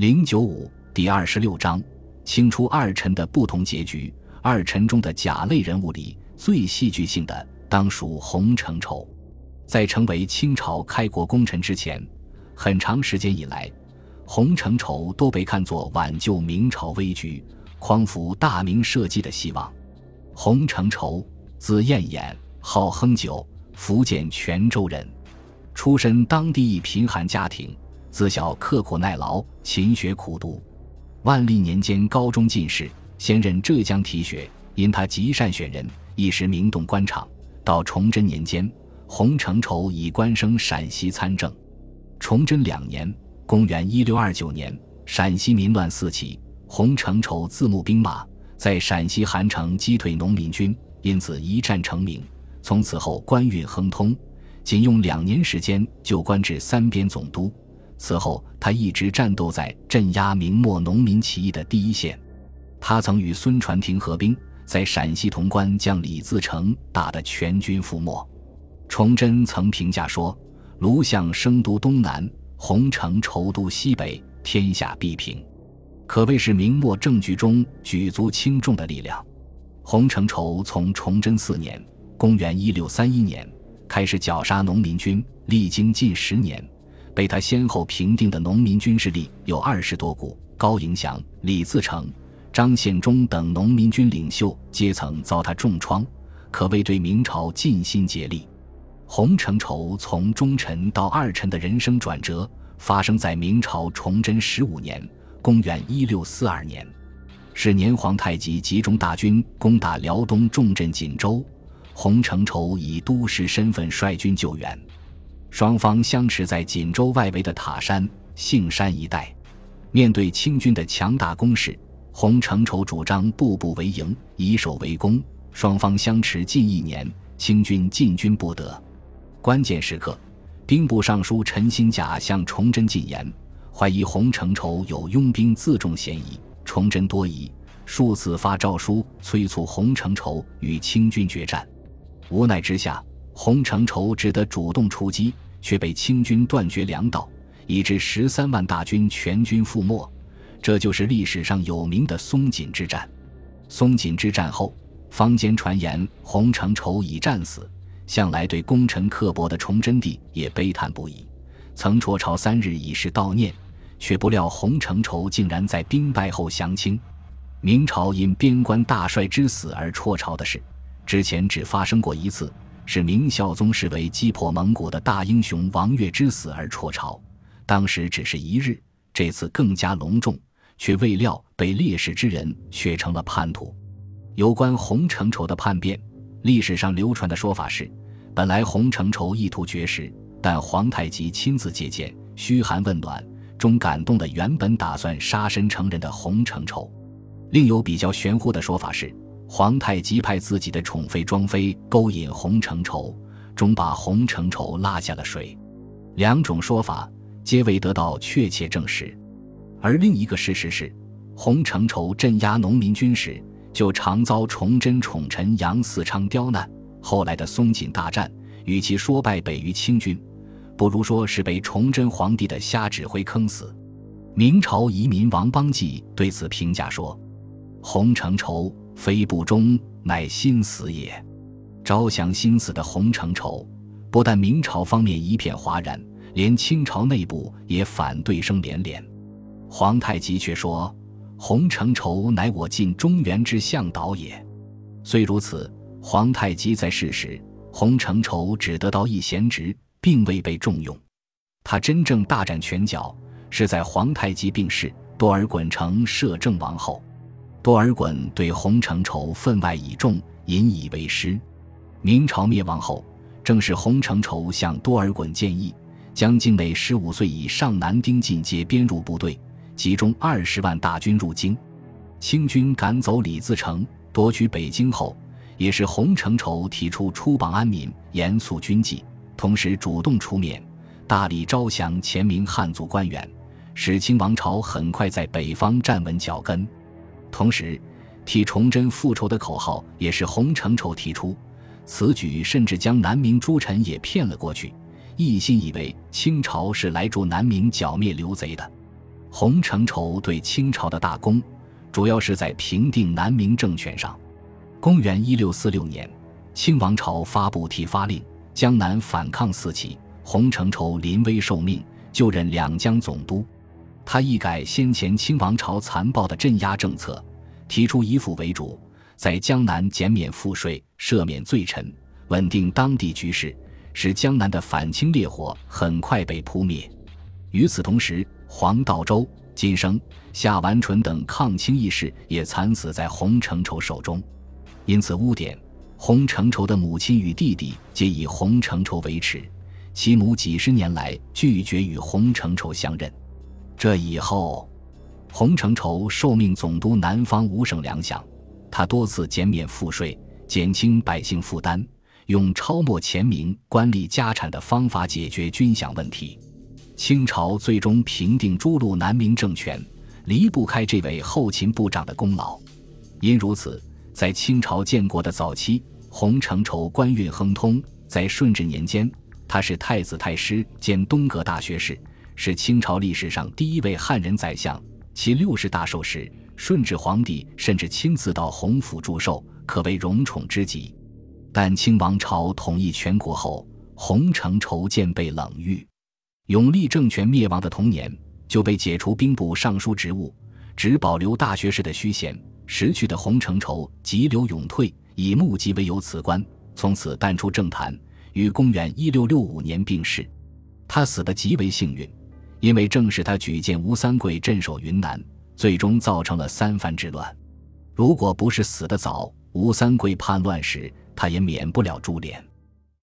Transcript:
零九五第二十六章，清初二臣的不同结局。二臣中的甲类人物里，最戏剧性的当属洪承畴。在成为清朝开国功臣之前，很长时间以来，洪承畴都被看作挽救明朝危局、匡扶大明社稷的希望。洪承畴，字彦衍，号亨九，福建泉州人，出身当地一贫寒家庭，自小刻苦耐劳，勤学苦读。万历年间高中进士，先任浙江提学。因他极善选人，一时名动官场。到崇祯年间，洪承畴以官升陕西参政。崇祯两年（公元1629年），陕西民乱四起，洪承畴自募兵马，在陕西韩城击退农民军，因此一战成名。从此后官运亨通，仅用两年时间就官至三边总督。此后，他一直战斗在镇压明末农民起义的第一线。他曾与孙传庭合兵。在陕西潼关将李自成打得全军覆没，崇祯曾评价说：“卢象生都东南，洪承畴都西北，天下必平。”可谓是明末政局中举足轻重的力量。洪承畴从崇祯四年（公元1631年）开始绞杀农民军，历经近十年，被他先后平定的农民军势力有二十多股，高迎祥、李自成。张献忠等农民军领袖阶层遭他重创，可谓对明朝尽心竭力。洪承畴从忠臣到二臣的人生转折，发生在明朝崇祯十五年（公元1642年）。是年皇太极集中大军攻打辽东重镇锦州，洪承畴以都师身份率军救援。双方相持在锦州外围的塔山、杏山一带，面对清军的强大攻势。洪承畴主张步步为营，以守为攻，双方相持近一年，清军进军不得。关键时刻，兵部尚书陈新甲向崇祯进言，怀疑洪承畴有拥兵自重嫌疑。崇祯多疑，数次发诏书催促洪承畴与清军决战。无奈之下，洪承畴只得主动出击，却被清军断绝粮道，以致十三万大军全军覆没。这就是历史上有名的松锦之战。松锦之战后，坊间传言洪承畴已战死，向来对功臣刻薄的崇祯帝也悲叹不已，曾辍朝三日以示悼念。却不料洪承畴竟然在兵败后降清。明朝因边关大帅之死而辍朝的事，之前只发生过一次，是明孝宗视为击破蒙古的大英雄王悦之死而辍朝，当时只是一日，这次更加隆重。却未料被烈士之人却成了叛徒。有关洪承畴的叛变，历史上流传的说法是：本来洪承畴意图绝食，但皇太极亲自接见，嘘寒问暖，终感动了原本打算杀身成仁的洪承畴。另有比较玄乎的说法是，皇太极派自己的宠妃庄妃勾引洪承畴，终把洪承畴拉下了水。两种说法皆未得到确切证实。而另一个事实是，洪承畴镇压农民军时，就常遭崇祯宠臣杨嗣昌刁难。后来的松锦大战，与其说败北于清军，不如说是被崇祯皇帝的瞎指挥坑死。明朝遗民王邦纪对此评价说：“洪承畴非不忠，乃心死也。”招降心死的洪承畴，不但明朝方面一片哗然，连清朝内部也反对声连连。皇太极却说：“洪承畴乃我尽中原之向导也。”虽如此，皇太极在世时，洪承畴只得到一贤职，并未被重用。他真正大展拳脚，是在皇太极病逝、多尔衮成摄政王后。多尔衮对洪承畴分外倚重，引以为师。明朝灭亡后，正是洪承畴向多尔衮建议，将境内十五岁以上男丁进阶编入部队。集中二十万大军入京，清军赶走李自成，夺取北京后，也是洪承畴提出出榜安民、严肃军纪，同时主动出面，大力招降前明汉族官员，使清王朝很快在北方站稳脚跟。同时，替崇祯复仇的口号也是洪承畴提出，此举甚至将南明诸臣也骗了过去，一心以为清朝是来助南明剿灭刘贼的。洪承畴对清朝的大功，主要是在平定南明政权上。公元一六四六年，清王朝发布提发令，江南反抗四起，洪承畴临危受命，就任两江总督。他一改先前清王朝残暴的镇压政策，提出以府为主，在江南减免赋税、赦免罪臣，稳定当地局势，使江南的反清烈火很快被扑灭。与此同时，黄道周、金生、夏完淳等抗清义士也惨死在洪承畴手中，因此污点洪承畴的母亲与弟弟皆以洪承畴为耻，其母几十年来拒绝与洪承畴相认。这以后，洪承畴受命总督南方五省粮饷，他多次减免赋税，减轻百姓负担，用抄没钱民官吏家产的方法解决军饷问题。清朝最终平定诸路南明政权，离不开这位后勤部长的功劳。因如此，在清朝建国的早期，洪承畴官运亨通。在顺治年间，他是太子太师兼东阁大学士，是清朝历史上第一位汉人宰相。其六十大寿时，顺治皇帝甚至亲自到洪府祝寿，可谓荣宠之极。但清王朝统一全国后，洪承畴渐被冷遇。永历政权灭亡的同年，就被解除兵部尚书职务，只保留大学士的虚衔。识趣的洪承畴急流勇退，以目疾为由辞官，从此淡出政坛。于公元一六六五年病逝。他死得极为幸运，因为正是他举荐吴三桂镇守云南，最终造成了三藩之乱。如果不是死得早，吴三桂叛乱时，他也免不了株连。